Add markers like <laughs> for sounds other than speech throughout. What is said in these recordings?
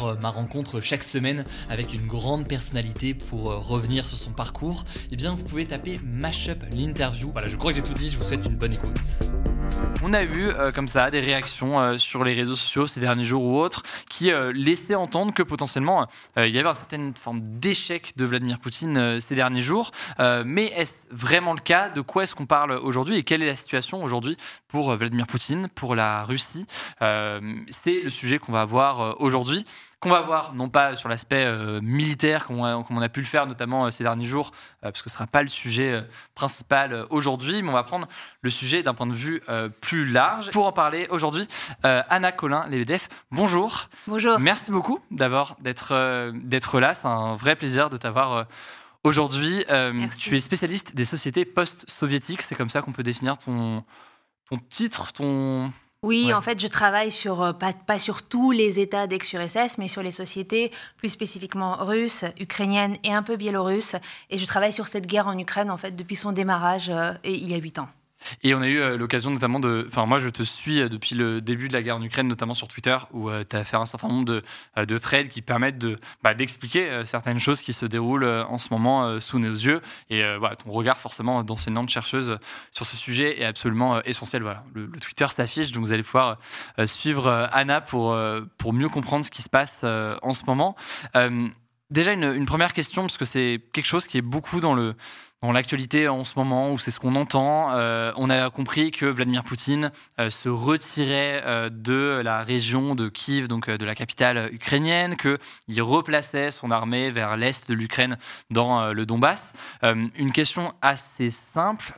euh, ma rencontre chaque semaine avec une grande personnalité pour euh, revenir sur son parcours, eh bien vous pouvez taper Mashup l'interview. Voilà, je crois que j'ai tout dit, je vous souhaite une bonne écoute. On a euh, comme ça des réactions sur les réseaux sociaux ces derniers jours ou autres qui laissaient entendre que potentiellement il y avait une certaine forme d'échec de Vladimir Poutine ces derniers jours. mais est-ce vraiment le cas? De quoi est-ce qu'on parle aujourd'hui? Et quelle est la situation aujourd'hui pour Vladimir Poutine, pour la Russie? C'est le sujet qu'on va avoir aujourd'hui qu'on va voir, non pas sur l'aspect euh, militaire, comme on, a, pu le faire notamment euh, ces derniers jours, euh, parce que ce ne sera pas le sujet principal aujourd'hui, mais on va prendre le sujet d'un point de vue plus large. Pour en parler aujourd'hui, Anna Colin, l'EVDF, bonjour. Bonjour. Merci beaucoup d'avoir d'être d'être là. C'est un vrai plaisir de t'avoir. Aujourd'hui, tu es spécialiste des sociétés post-soviétiques, c'est comme ça qu'on peut définir ton, ton titre, ton, oui, en fait, je travaille sur, euh, pas, pas sur tous les États d'ex-URSS, mais sur les sociétés plus spécifiquement russes, ukrainiennes et un peu biélorusses. Et je travaille sur cette guerre en Ukraine, en fait, depuis son démarrage, euh, il y a huit ans. Et on a eu euh, l'occasion notamment de. Enfin, moi, je te suis euh, depuis le début de la guerre en Ukraine, notamment sur Twitter, où euh, tu as fait un certain nombre de, de threads qui permettent de, bah, d'expliquer certaines choses qui se déroulent en ce moment sous nos yeux. Et voilà, ton regard, forcément, d'enseignante chercheuse sur ce sujet est absolument essentiel. Voilà, le, Twitter s'affiche, donc vous allez pouvoir suivre Anna pour, pour mieux comprendre ce qui se passe en ce moment. Déjà, une, première question, parce que c'est quelque chose qui est beaucoup dans le dans l'actualité en ce moment, où c'est ce qu'on entend, euh, on a compris que Vladimir Poutine euh, se retirait euh, de la région de Kiev, donc de la capitale ukrainienne, qu'il replaçait son armée vers l'est de l'Ukraine dans le Donbass. une question assez simple,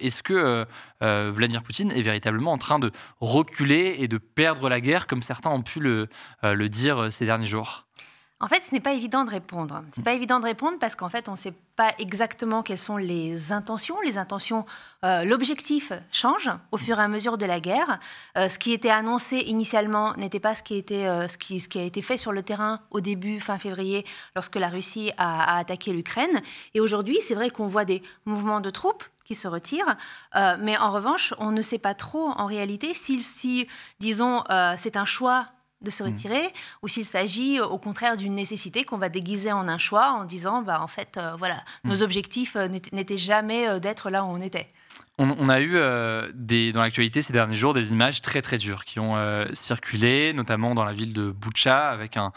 est-ce que Vladimir Poutine est véritablement en train de reculer et de perdre la guerre, comme certains ont pu le, le dire ces derniers jours? En fait, ce n'est pas évident de répondre. C'est pas évident de répondre parce qu'en fait, on ne sait pas exactement quelles sont les intentions. Les intentions, euh, l'objectif change au fur et à mesure de la guerre. Euh, ce qui était annoncé initialement n'était pas ce qui, était, euh, ce, qui, a été fait sur le terrain au début, fin février, lorsque la Russie a, attaqué l'Ukraine. Et aujourd'hui, c'est vrai qu'on voit des mouvements de troupes qui se retirent. mais en revanche, on ne sait pas trop en réalité si disons, c'est un choix de se mm. retirer, ou s'il s'agit au contraire d'une nécessité qu'on va déguiser en un choix en disant, bah, en fait, euh, voilà, nos mm. objectifs euh, n'étaient jamais euh, d'être là où on était. On, a eu des, dans l'actualité ces derniers jours des images très très dures qui ont circulé, notamment dans la ville de Boucha, avec un,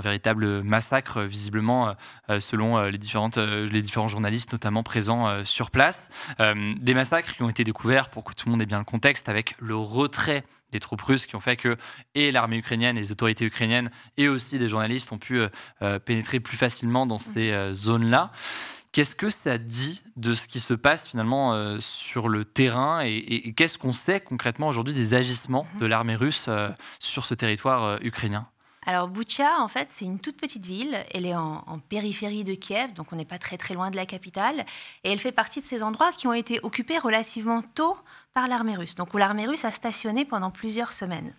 véritable massacre visiblement selon les, différentes, les différents journalistes notamment présents sur place. des massacres qui ont été découverts, pour que tout le monde ait bien le contexte, avec le retrait des troupes russes qui ont fait que et l'armée ukrainienne et les autorités ukrainiennes et aussi des journalistes ont pu euh, euh, pénétrer plus facilement dans ces euh, zones-là. Qu'est-ce que ça dit de ce qui se passe finalement sur le terrain et, qu'est-ce qu'on sait concrètement aujourd'hui des agissements de l'armée russe sur ce territoire ukrainien? Alors Boucha, en fait, c'est une toute petite ville. Elle est en, en périphérie de Kiev, donc on n'est pas très très loin de la capitale. Et elle fait partie de ces endroits qui ont été occupés relativement tôt par l'armée russe, donc où l'armée russe a stationné pendant plusieurs semaines.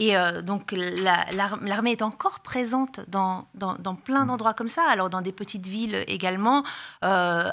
Et euh, donc l'armée est encore présente dans, dans, plein mmh. d'endroits comme ça, alors dans des petites villes également, euh,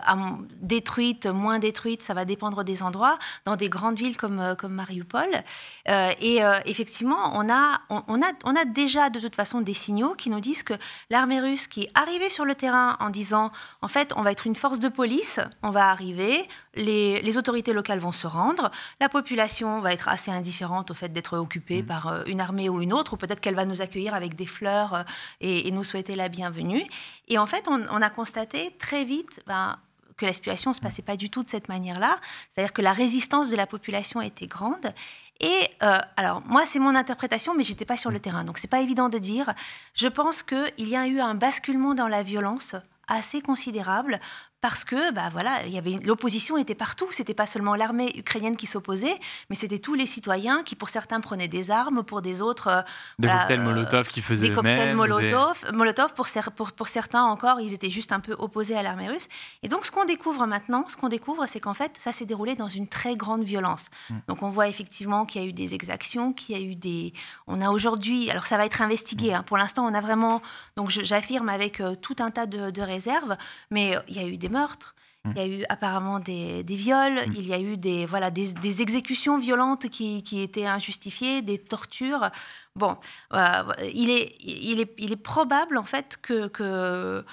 détruites, moins détruites, ça va dépendre des endroits, dans des grandes villes comme, euh, comme Mariupol. et effectivement, on a, on, a, on a déjà de toute façon des signaux qui nous disent que l'armée russe qui est arrivée sur le terrain en disant, en fait, on va être une force de police, on va arriver, les, les autorités locales vont se rendre, la population va être assez indifférente au fait d'être occupée mmh. par une armée ou une autre, ou peut-être qu'elle va nous accueillir avec des fleurs euh, et, nous souhaiter la bienvenue. Et en fait, on, a constaté très vite ben, que la situation ne se passait pas du tout de cette manière-là, c'est-à-dire que la résistance de la population était grande. Et euh, alors, moi, c'est mon interprétation, mais j'étais pas sur le terrain, donc c'est pas évident de dire. Je pense qu'il y a eu un basculement dans la violence assez considérable parce que bah, voilà, il y avait l'opposition était partout. C'était pas seulement l'armée ukrainienne qui s'opposait, mais c'était tous les citoyens qui, pour certains, prenaient des armes, pour des autres. Euh, des cocktails Molotov qui faisaient Des cocktails Molotov, Molotov pour, pour, pour, certains encore, ils étaient juste un peu opposés à l'armée russe. Et donc, ce qu'on découvre maintenant, ce qu'on découvre, c'est qu'en fait, ça s'est déroulé dans une très grande violence. Mm. Donc, on voit effectivement qu'il y a eu des exactions, qu'il y a eu des. On a aujourd'hui, alors ça va être investigué. Mm. Hein. pour l'instant, on a vraiment. Donc, j'affirme avec euh, tout un tas de, de réserves, mais euh, il y a eu des meurtres. Il y a eu apparemment des, des viols, il y a eu des, voilà, des, des exécutions violentes qui, qui, étaient injustifiées, des tortures. Bon, euh, il, est, il, est, il est probable en fait que, que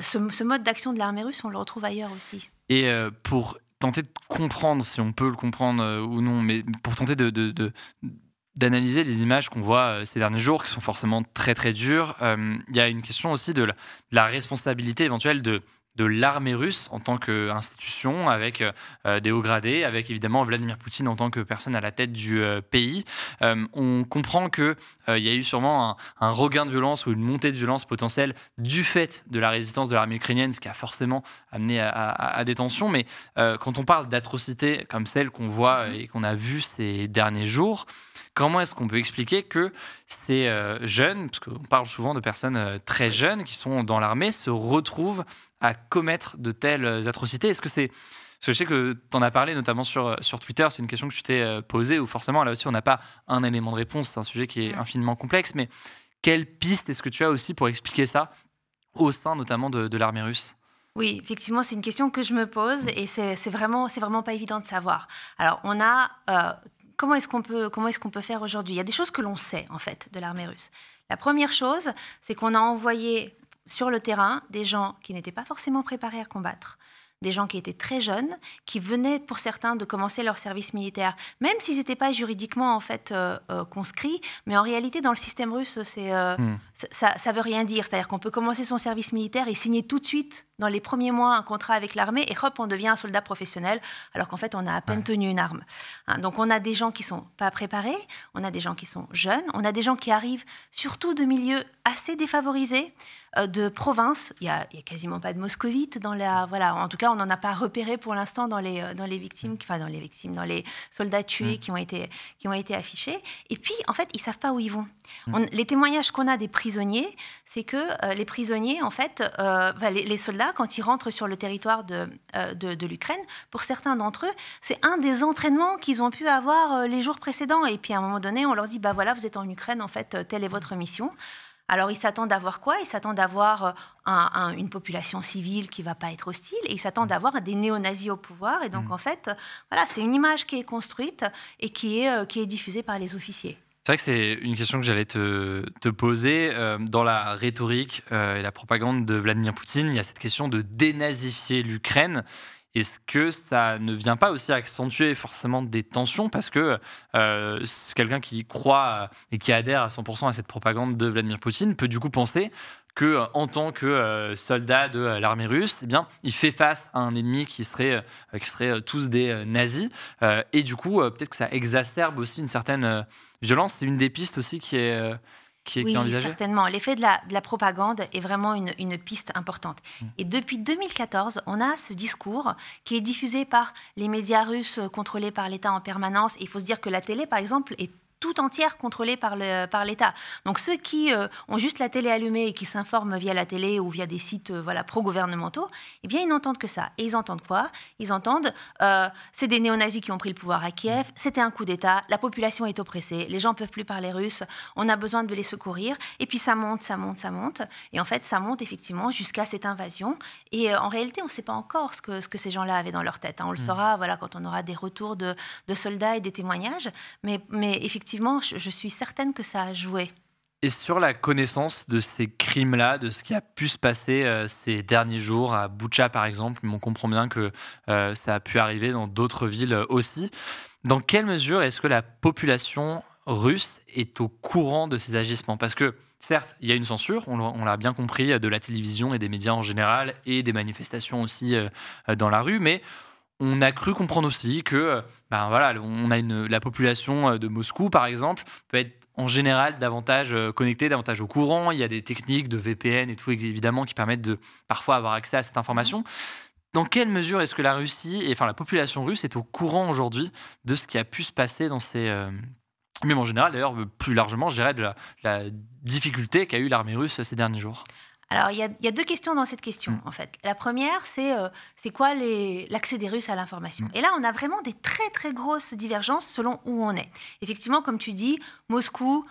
ce, ce mode d'action de l'armée russe, on le retrouve ailleurs aussi. Et pour tenter de comprendre, si on peut le comprendre euh, ou non, mais pour tenter de, d'analyser les images qu'on voit euh, ces derniers jours, qui sont forcément très très dures, euh, il y a une question aussi de la responsabilité éventuelle de de l'armée russe en tant qu'institution, avec euh, des hauts gradés, avec évidemment Vladimir Poutine en tant que personne à la tête du euh, pays. Euh, on comprend qu'il il y a eu sûrement un, regain de violence ou une montée de violence potentielle du fait de la résistance de l'armée ukrainienne, ce qui a forcément amené à, des tensions. Mais quand on parle d'atrocités comme celles qu'on voit et qu'on a vues ces derniers jours, comment est-ce qu'on peut expliquer que ces jeunes, parce qu'on parle souvent de personnes très jeunes qui sont dans l'armée, se retrouvent à commettre de telles atrocités Est-ce que c'est. Parce que je sais que tu en as parlé notamment sur, sur Twitter, c'est une question que tu t'es euh, posée, où forcément là aussi on n'a pas un élément de réponse, c'est un sujet qui est infiniment complexe, mais quelle piste est-ce que tu as aussi pour expliquer ça au sein notamment de, l'armée russe? Oui, effectivement, c'est une question que je me pose et c'est vraiment, c'est vraiment pas évident de savoir. Alors, on a euh, comment est-ce qu'on peut, comment est-ce qu'on peut faire aujourd'hui? Il y a des choses que l'on sait en fait de l'armée russe. La première chose, c'est qu'on a envoyé sur le terrain des gens qui n'étaient pas forcément préparés à combattre, des gens qui étaient très jeunes, qui venaient pour certains de commencer leur service militaire, même s'ils n'étaient pas juridiquement en fait euh, euh, conscrits, mais en réalité dans le système russe, c'est, euh, hmm. ça, ne veut rien dire. C'est-à-dire qu'on peut commencer son service militaire et signer tout de suite dans les premiers mois un contrat avec l'armée et hop, on devient un soldat professionnel, alors qu'en fait on a à peine tenu une arme. Hein, donc on a des gens qui sont pas préparés, on a des gens qui sont jeunes, on a des gens qui arrivent surtout de milieux assez défavorisés. Euh, de province. Il n'y a, quasiment pas de moscovites dans la. Voilà, en tout cas, on n'en a pas repéré pour l'instant dans les, euh, dans les victimes, enfin dans les victimes, dans les soldats tués mm. qui, ont été, qui ont été affichés. Et puis, en fait, ils savent pas où ils vont. Mm. les témoignages qu'on a des prisonniers, c'est que euh, les prisonniers, en fait, les, soldats, quand ils rentrent sur le territoire de, de, de l'Ukraine, pour certains d'entre eux, c'est un des entraînements qu'ils ont pu avoir les jours précédents. Et puis, à un moment donné, on leur dit, bah voilà, vous êtes en Ukraine, en fait, telle est votre mission. Alors ils s'attendent à voir quoi? Ils s'attendent à voir euh, une population civile qui va pas être hostile et ils s'attendent à voir des néo-nazis au pouvoir. Et donc mm. en fait, voilà, c'est une image qui est construite et qui est, euh, qui est diffusée par les officiers. C'est vrai que c'est une question que j'allais te, poser. Euh, dans la rhétorique et la propagande de Vladimir Poutine, il y a cette question de dénazifier l'Ukraine. Est-ce que ça ne vient pas aussi accentuer forcément des tensions? Parce que euh, quelqu'un qui croit et qui adhère à 100% à cette propagande de Vladimir Poutine peut du coup penser que euh, en tant que euh, soldat de l'armée russe, eh bien, il fait face à un ennemi qui serait, qui serait tous des nazis et du coup peut-être que ça exacerbe aussi une certaine violence. C'est une des pistes aussi qui est oui, certainement. L'effet de la, de la, propagande est vraiment une, une piste importante. Mm. Et depuis 2014, on a ce discours qui est diffusé par les médias russes contrôlés par l'État en permanence. Et il faut se dire que la télé, par exemple, est tout entière contrôlée par l'État. Par Donc ceux qui euh, ont juste la télé allumée et qui s'informent via la télé ou via des sites euh, voilà, pro-gouvernementaux, eh bien ils n'entendent que ça. Et ils entendent quoi? Ils entendent euh, c'est des néo-nazis qui ont pris le pouvoir à Kiev, c'était un coup d'État, la population est oppressée, les gens ne peuvent plus parler russe, on a besoin de les secourir. Et puis ça monte, ça monte, ça monte. Et en fait, ça monte effectivement jusqu'à cette invasion. Et en réalité, on ne sait pas encore ce que, ce que ces gens-là avaient dans leur tête. Hein. On le mmh. saura voilà, quand on aura des retours de, de soldats et des témoignages. Mais, mais effectivement, effectivement, je, suis certaine que ça a joué. Et sur la connaissance de ces crimes-là, de ce qui a pu se passer euh, ces derniers jours à Boucha par exemple, on comprend bien que euh, ça a pu arriver dans d'autres villes aussi. Dans quelle mesure est-ce que la population russe est au courant de ces agissements? Parce que certes, il y a une censure, on l'a bien compris, de la télévision et des médias en général, et des manifestations aussi euh, dans la rue, mais on a cru comprendre aussi que euh, ben voilà, on a la population euh, de Moscou, par exemple, peut être en général davantage euh, connectée, davantage au courant. Il y a des techniques de VPN et tout, évidemment, qui permettent de parfois avoir accès à cette information. dans quelle mesure est-ce que la Russie, et enfin la population russe, est au courant aujourd'hui de ce qui a pu se passer dans ces. Euh, en général, d'ailleurs, plus largement, je dirais, de la, difficulté qu'a eu l'armée russe ces derniers jours? Alors, il y, a, deux questions dans cette question, mm. en fait. La première, c'est euh, c'est quoi l'accès des Russes à l'information mm. Et là, on a vraiment des très, très grosses divergences selon où on est. Effectivement, comme tu dis, Moscou,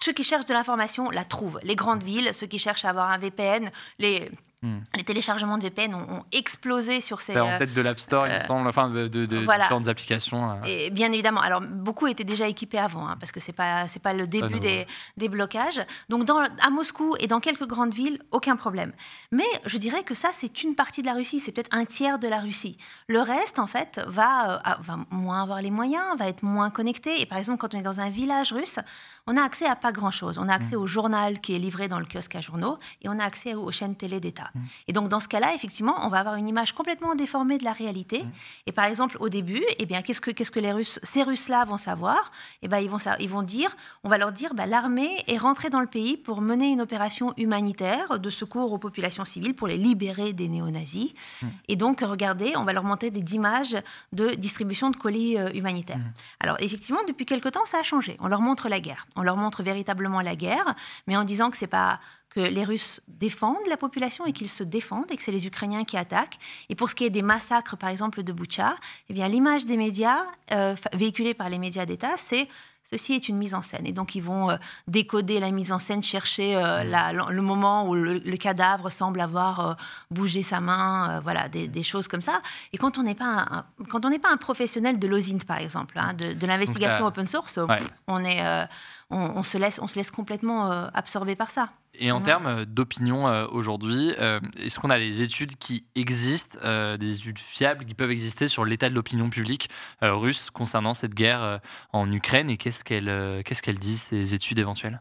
ceux qui cherchent de l'information la trouvent. Les grandes villes, ceux qui cherchent à avoir un VPN, les Hmm. Les téléchargements de VPN ont, explosé sur ces. en tête de l'App Store, il me euh, semble, enfin de, de, différentes applications. Euh. Et bien évidemment. Alors beaucoup étaient déjà équipés avant, hein, parce que c'est pas c'est pas le début des, des, blocages. Donc dans, à Moscou et dans quelques grandes villes, aucun problème. Mais je dirais que ça c'est une partie de la Russie, c'est peut-être un tiers de la Russie. Le reste en fait va, euh, va moins avoir les moyens, va être moins connecté. Et par exemple quand on est dans un village russe, on a accès à pas grand chose. On a accès hmm. au journal qui est livré dans le kiosque à journaux et on a accès aux chaînes télé d'État. Et donc, dans ce cas-là, effectivement, on va avoir une image complètement déformée de la réalité. Mmh. Et par exemple, au début, eh bien, qu'est-ce que, qu'est-ce que les Russes, ces Russes-là vont savoir? Eh bien, ils, vont, ils vont dire, on va leur dire, bah, l'armée est rentrée dans le pays pour mener une opération humanitaire de secours aux populations civiles pour les libérer des néo-nazis. Mmh. Et donc, regardez, on va leur monter des images de distribution de colis euh, humanitaires. Alors, effectivement, depuis quelque temps, ça a changé. On leur montre la guerre. On leur montre véritablement la guerre, mais en disant que c'est pas que les Russes défendent la population et qu'ils se défendent et que c'est les Ukrainiens qui attaquent. Et pour ce qui est des massacres, par exemple, de Boucha, eh bien, l'image des médias, euh, véhiculée par les médias d'État, c'est ceci est une mise en scène. Et donc, ils vont euh, décoder la mise en scène, chercher euh, mmh. le moment où le, cadavre semble avoir bougé sa main, voilà, des, choses comme ça. Et quand on n'est pas un, quand on n'est pas un professionnel de l'OSINT, par exemple, hein, de, l'investigation open source, on est on, se laisse, on se laisse complètement euh, absorber par ça. Et en termes euh, d'opinion euh, aujourd'hui, est-ce qu'on a des études qui existent, des études fiables qui peuvent exister sur l'état de l'opinion publique russe concernant cette guerre en Ukraine et qu'est-ce qu'elles qu'est-ce qu'elles disent, ces études éventuelles?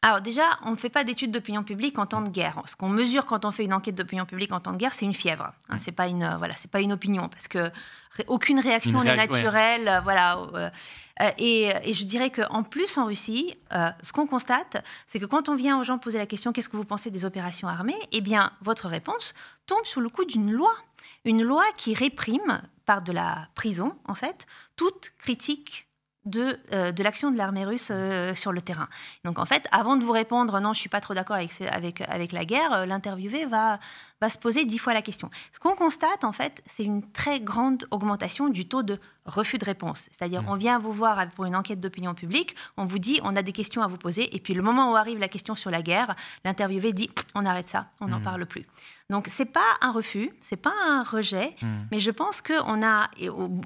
Alors déjà, on ne fait pas d'études d'opinion publique en temps de guerre. Ce qu'on mesure quand on fait une enquête d'opinion publique en temps de guerre, c'est une fièvre. Hein, mm. c'est pas une voilà, c'est pas une opinion parce que aucune réaction n'est naturelle, euh, voilà. Euh, euh, et, je dirais qu'en plus en Russie, ce qu'on constate, c'est que quand on vient aux gens poser la question qu'est-ce que vous pensez des opérations armées, eh bien votre réponse tombe sous le coup d'une loi, une loi qui réprime par de la prison en fait toute critique de, euh, de l'action de l'armée russe euh, sur le terrain. Donc en fait, avant de vous répondre non, je suis pas trop d'accord avec, avec, avec la guerre, euh, l'interviewé va, va se poser dix fois la question. Ce qu'on constate en fait, c'est une très grande augmentation du taux de refus de réponse. C'est-à-dire, mmh. on vient vous voir pour une enquête d'opinion publique, on vous dit, on a des questions à vous poser, et puis le moment où arrive la question sur la guerre, l'interviewé dit, on arrête ça, on n'en mmh. parle plus. Donc c'est pas un refus, c'est pas un rejet, mmh. mais je pense que on a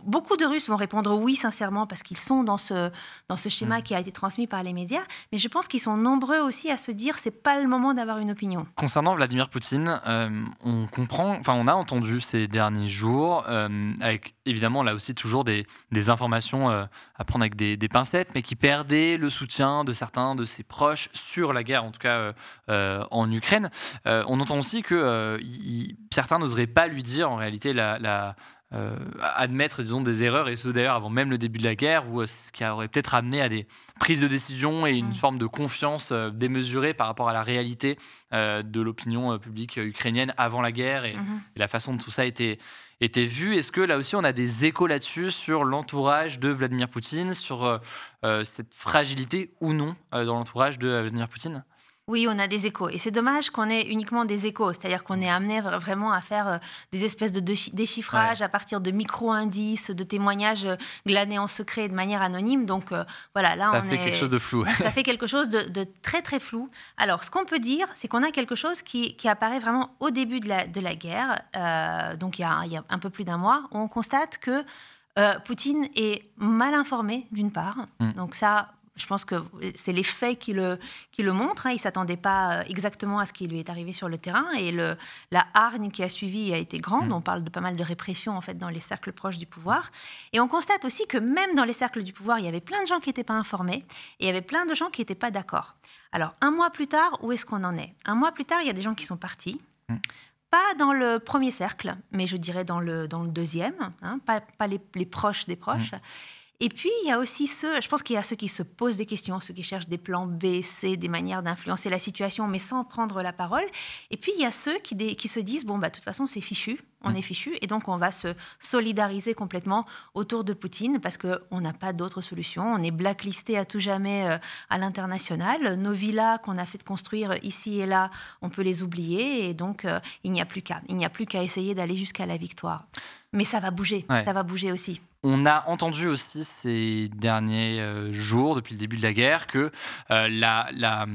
beaucoup de Russes vont répondre oui sincèrement parce qu'ils sont dans ce dans ce schéma qui a été transmis par les médias, mais je pense qu'ils sont nombreux aussi à se dire c'est pas le moment d'avoir une opinion. Concernant Vladimir Poutine, euh, on comprend, enfin on a entendu ces derniers jours euh, avec évidemment là aussi toujours des des, informations euh, à prendre avec des, pincettes, mais qui perdait le soutien de certains de ses proches sur la guerre, en tout cas euh, euh, en Ukraine. on entend aussi que certains n'oseraient pas lui dire en réalité la, admettre, disons, des erreurs, et ce d'ailleurs avant même le début de la guerre, ou ce qui aurait peut-être amené à des prises de décision et une mmh. forme de confiance démesurée par rapport à la réalité de l'opinion publique ukrainienne avant la guerre et, mmh et, la façon dont tout ça a été, vu. Est-ce que là aussi on a des échos là-dessus sur l'entourage de Vladimir Poutine, sur euh, euh, cette fragilité ou non euh, dans l'entourage de Vladimir Poutine? Oui, on a des échos. Et c'est dommage qu'on ait uniquement des échos. C'est-à-dire qu'on est amené vraiment à faire euh, des espèces de déchiffrage à partir de micro-indices, de témoignages euh, glanés en secret de manière anonyme. Donc euh, voilà, là, ça <laughs> fait quelque chose de flou. ça fait quelque chose de, très, très flou. Alors, ce qu'on peut dire, c'est qu'on a quelque chose qui, apparaît vraiment au début de la, de la guerre, donc il y, a, il y, a, un peu plus d'un mois, où on constate que Poutine est mal informé, d'une part. Mm. Donc ça, je pense que c'est les faits qui le, qui le montrent. Hein. Il ne s'attendait pas euh, exactement à ce qui lui est arrivé sur le terrain. Et le, la hargne qui a suivi a été grande. Mm. On parle de pas mal de répression en fait, dans les cercles proches du pouvoir. Et on constate aussi que même dans les cercles du pouvoir, il y avait plein de gens qui n'étaient pas informés. Et il y avait plein de gens qui n'étaient pas d'accord. Alors, un mois plus tard, où est-ce qu'on en est? Un mois plus tard, il y a des gens qui sont partis. Mm. Pas dans le premier cercle, mais je dirais dans le, dans le deuxième, hein. pas, pas les, les, proches des proches. Mm. Et puis, il y a aussi ceux, je pense qu'il y a ceux qui se posent des questions, ceux qui cherchent des plans B, C, des manières d'influencer la situation, mais sans prendre la parole. Et puis, il y a ceux qui, se disent, bon, bah, de toute façon, c'est fichu, on Mm. est fichu, et donc on va se solidariser complètement autour de Poutine parce qu'on n'a pas d'autre solution. On est blacklisté à tout jamais euh, à l'international. Nos villas qu'on a fait construire ici et là, on peut les oublier, et donc euh, il n'y a plus qu'à. Il n'y a plus qu'à essayer d'aller jusqu'à la victoire. Mais ça va bouger, Ouais. ça va bouger aussi. On a entendu aussi ces derniers euh, jours, depuis le début de la guerre, que euh, la, la,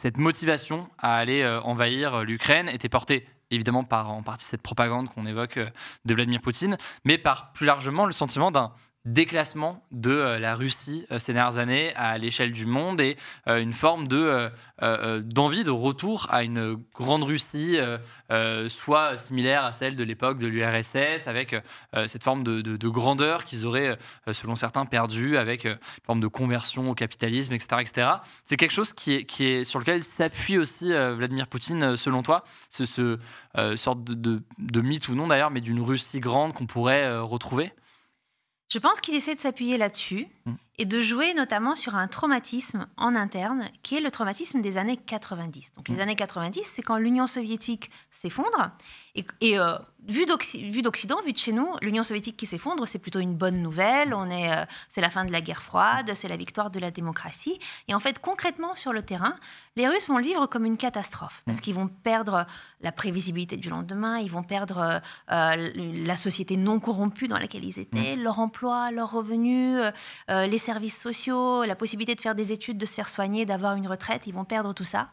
cette motivation à aller envahir l'Ukraine était portée évidemment par en partie cette propagande qu'on évoque euh, de Vladimir Poutine, mais par plus largement le sentiment d'un déclassement de euh, la Russie euh, ces dernières années à l'échelle du monde et euh, une forme de d'envie de retour à une grande Russie, soit similaire à celle de l'époque de l'URSS, avec cette forme de, de- de grandeur qu'ils auraient, selon certains, perdu avec une forme de conversion au capitalisme, etc. etc. C'est quelque chose qui est, qui est, sur lequel s'appuie aussi Vladimir Poutine, selon toi, ce, ce sorte de, de- mythe ou non d'ailleurs, mais d'une Russie grande qu'on pourrait retrouver? Je pense qu'il essaie de s'appuyer là-dessus Mm. Et de jouer notamment sur un traumatisme en interne qui est le traumatisme des années 90. Donc les Mm. années 90, c'est quand l'Union soviétique s'effondre et, et, euh, vu d'Occi- vu d'Occident, vu de chez nous, l'Union soviétique qui s'effondre, c'est plutôt une bonne nouvelle. On est, euh, c'est la fin de la guerre froide, c'est la victoire de la démocratie. Et en fait, concrètement sur le terrain, les Russes vont le vivre comme une catastrophe parce Mm. qu'ils vont perdre la prévisibilité du lendemain, ils vont perdre euh, la société non corrompue dans laquelle ils étaient, leur emploi, leurs revenus, les services sociaux, la possibilité de faire des études, de se faire soigner, d'avoir une retraite, ils vont perdre tout ça.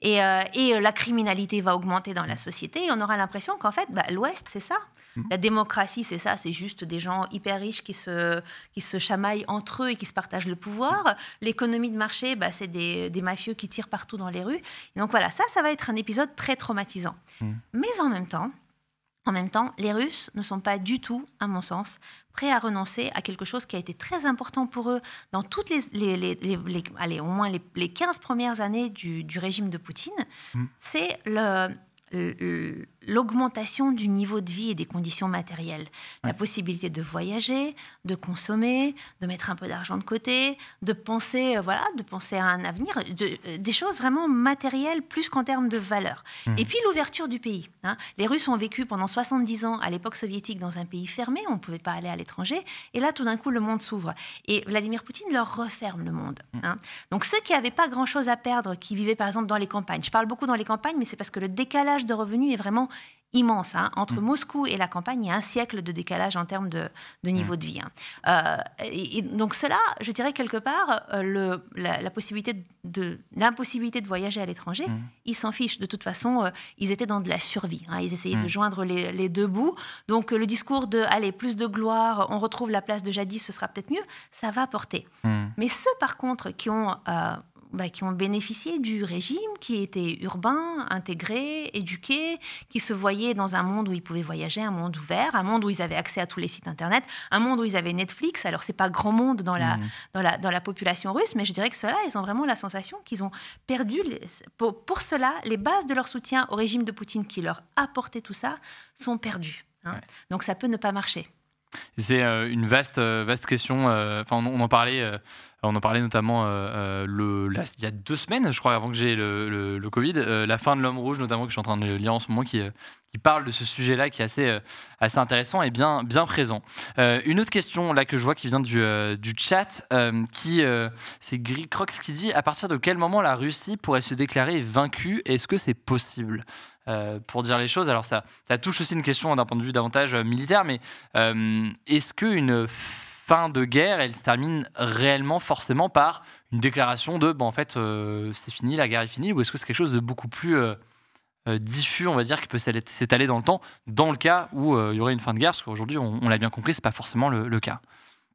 Et, euh, et, euh, la criminalité va augmenter dans la société et on aura l'impression qu'en fait, bah, l'Ouest, c'est ça. Mhm. La démocratie, c'est ça, c'est juste des gens hyper riches qui se, qui se chamaillent entre eux et qui se partagent le pouvoir. L'économie de marché, bah, c'est des, des mafieux qui tirent partout dans les rues. Et donc voilà, ça, ça va être un épisode très traumatisant. Mhm. Mais en même temps, en même temps, les Russes ne sont pas du tout, à mon sens, prêts à renoncer à quelque chose qui a été très important pour eux dans toutes les, les- les- les- les- allez, au moins les, les 15 premières années du, du régime de Poutine. Mm. C'est le- le- l'augmentation du niveau de vie et des conditions matérielles. La possibilité de voyager, de consommer, de mettre un peu d'argent de côté, de penser, euh, voilà, de penser à un avenir, de- euh, des choses vraiment matérielles plus qu'en termes de valeur. Mhm. Et puis l'ouverture du pays. hein. Les Russes ont vécu pendant 70 ans à l'époque soviétique dans un pays fermé, on ne pouvait pas aller à l'étranger, et là tout d'un coup le monde s'ouvre. Et Vladimir Poutine leur referme le monde. hein. Donc ceux qui n'avaient pas grand-chose à perdre, qui vivaient par exemple dans les campagnes, je parle beaucoup dans les campagnes, mais c'est parce que le décalage de revenus est vraiment immense. hein. Entre Mm. Moscou et la campagne, il y a un siècle de décalage en termes de, de niveau de vie. hein. Euh, et, et donc cela, je dirais quelque part, euh, le, la, la possibilité de l'impossibilité de voyager à l'étranger, Mm. ils s'en fichent. De toute façon, euh, ils étaient dans de la survie. hein. Ils essayaient Mm. de joindre les, les deux bouts. Donc le discours de allez plus de gloire, on retrouve la place de jadis, ce sera peut-être mieux, ça va porter. Mais ceux, par contre, qui ont, bah, qui ont bénéficié du régime, qui étaient urbains, intégrés, éduqués, qui se voyaient dans un monde où ils pouvaient voyager, un monde ouvert, un monde où ils avaient accès à tous les sites Internet, un monde où ils avaient Netflix. Alors, c'est pas grand monde dans la, Hmm. dans la, dans la population russe, mais je dirais que ceux-là, ils ont vraiment la sensation qu'ils ont perdu, les- pour, pour cela, les bases de leur soutien au régime de Poutine qui leur apportait tout ça sont perdues. hein. Ouais. Donc, ça peut ne pas marcher. C'est euh, une vaste, euh, vaste question. euh, Enfin, on, en parlait, on en parlait notamment euh, euh, il y a deux semaines, je crois, avant que j'ai le, Covid, euh, la fin de l'homme rouge, notamment que je suis en train de lire en ce moment, qui, euh, parle de ce sujet-là, qui est assez, euh, assez intéressant et bien, bien présent. Euh, une autre question là que je vois qui vient du, euh, du chat, euh, qui euh, c'est Gris Crox qui dit à partir de quel moment la Russie pourrait se déclarer vaincue? Est-ce que c'est possible? Euh, pour dire les choses. Alors ça, ça touche aussi une question d'un point de vue davantage euh, militaire, mais euh, est-ce qu'une fin de guerre, elle se termine réellement forcément par une déclaration de bon en fait euh, c'est fini, la guerre est finie, ou est-ce que c'est quelque chose de beaucoup plus euh, euh, diffus, on va dire, qui peut s'étaler- dans le temps, dans le cas où il y aurait une fin de guerre, parce qu'aujourd'hui on, on l'a bien compris, c'est pas forcément le cas.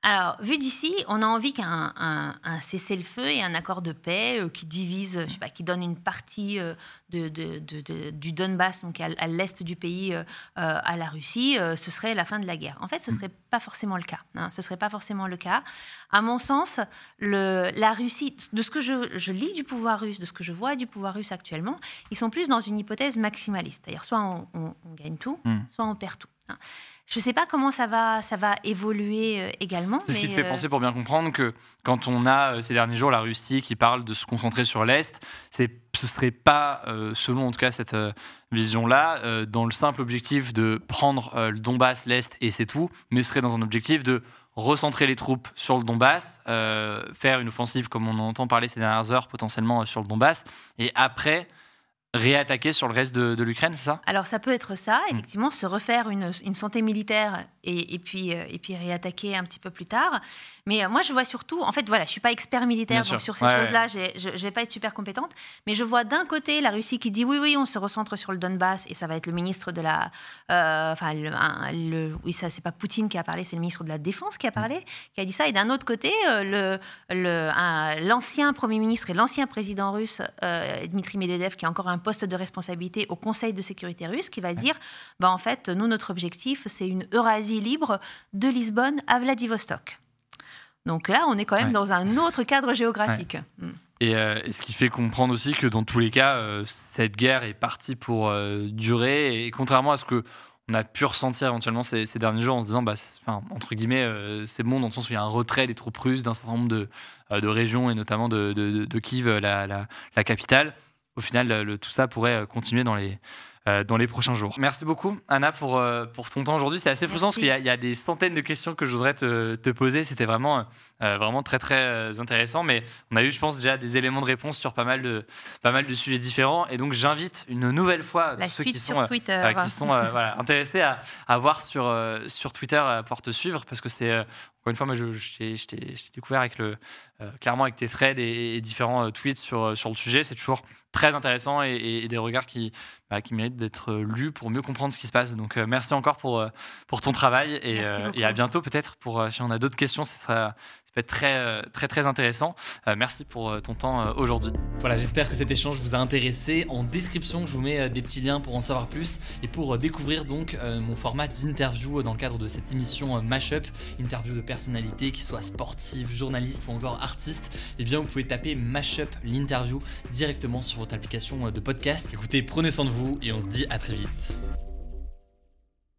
Alors, vu d'ici, on a envie qu'un un, un cessez-le-feu et un accord de paix euh, qui divise, je sais pas, qui donne une partie euh, de, de- de- de- du Donbass, donc à, à l'est du pays, euh, à la Russie, ce serait la fin de la guerre. En fait, ce serait pas forcément le cas. hein, ce serait pas forcément le cas. À mon sens, le, la Russie, de ce que je, je lis du pouvoir russe, de ce que je vois du pouvoir russe actuellement, ils sont plus dans une hypothèse maximaliste. C'est-à-dire, soit on, on- on gagne tout, Mm. soit on perd tout. Hein. Je ne sais pas comment ça va, ça va évoluer euh, également. C'est ce qui te fait euh, penser, pour bien comprendre, que quand on a euh, ces derniers jours la Russie qui parle de se concentrer sur l'Est, ce ne serait pas, selon en tout cas cette vision-là, dans le simple objectif de prendre le Donbass, l'Est et c'est tout, mais ce serait dans un objectif de recentrer les troupes sur le Donbass, faire une offensive comme on entend parler ces dernières heures potentiellement sur le Donbass, et après réattaquer sur le reste de, l'Ukraine, c'est ça? Alors ça peut être ça, hmm. effectivement, se refaire une, santé militaire et, puis, euh, et puis réattaquer un petit peu plus tard. Mais euh, moi, je vois surtout, en fait, voilà, je suis pas expert militaire, donc sur ces choses-là, je ne vais pas être super compétente. Mais je vois d'un côté la Russie qui dit oui, oui, on se recentre sur le Donbass et ça va être le ministre de la, euh, enfin, le, oui, ça, c'est pas Poutine qui a parlé, c'est le ministre de la Défense qui a parlé, qui a dit ça. Et d'un autre côté, le, l'ancien premier ministre et l'ancien président russe Dmitri Medvedev, qui a encore un poste de responsabilité au Conseil de sécurité russe qui va dire bah, en fait, nous, notre objectif, c'est une Eurasie libre de Lisbonne à Vladivostok. Donc là, on est quand même dans un autre cadre géographique. Mm. Euh, et, ce qui fait comprendre aussi que dans tous les cas, euh, cette guerre est partie pour euh, durer. Et contrairement à ce que on a pu ressentir éventuellement ces, derniers jours en se disant, bah, entre guillemets, c'est bon dans le sens où il y a un retrait des troupes russes d'un certain nombre de, de, régions et notamment de, de, Kiev, la, la, la capitale au final, le, tout ça pourrait continuer dans les, dans les prochains jours. Merci beaucoup, Anna, pour, euh, pour ton temps aujourd'hui. C'est assez frustrant parce qu'il y, a des centaines de questions que je voudrais te, te poser. C'était vraiment, euh, vraiment très, très intéressant. Mais on a eu, je pense, déjà des éléments de réponse sur pas mal de, pas mal de sujets différents. Et donc, j'invite une nouvelle fois ceux qui sont, qui sont voilà, intéressés à, à, voir sur, sur Twitter, à pouvoir te suivre parce que c'est. Encore une fois, moi, je, je t'ai découvert avec le, clairement avec tes threads et, différents tweets sur, sur le sujet. C'est toujours très intéressant et, et des regards qui, bah, qui mérite d'être lu pour mieux comprendre ce qui se passe. Donc euh, merci encore pour, euh, pour ton travail et, euh, et à bientôt peut-être pour si on a d'autres questions, ce sera, peut être très, très, très intéressant. merci pour ton temps aujourd'hui. Voilà, j'espère que cet échange vous a intéressé. En description, je vous mets des petits liens pour en savoir plus et pour découvrir donc mon format d'interview dans le cadre de cette émission Mashup, interview de personnalités, qui soient sportives, journalistes ou encore artistes. Eh bien, vous pouvez taper Mashup l'interview directement sur votre application de podcast. Écoutez, prenez soin de vous et on se dit à très vite.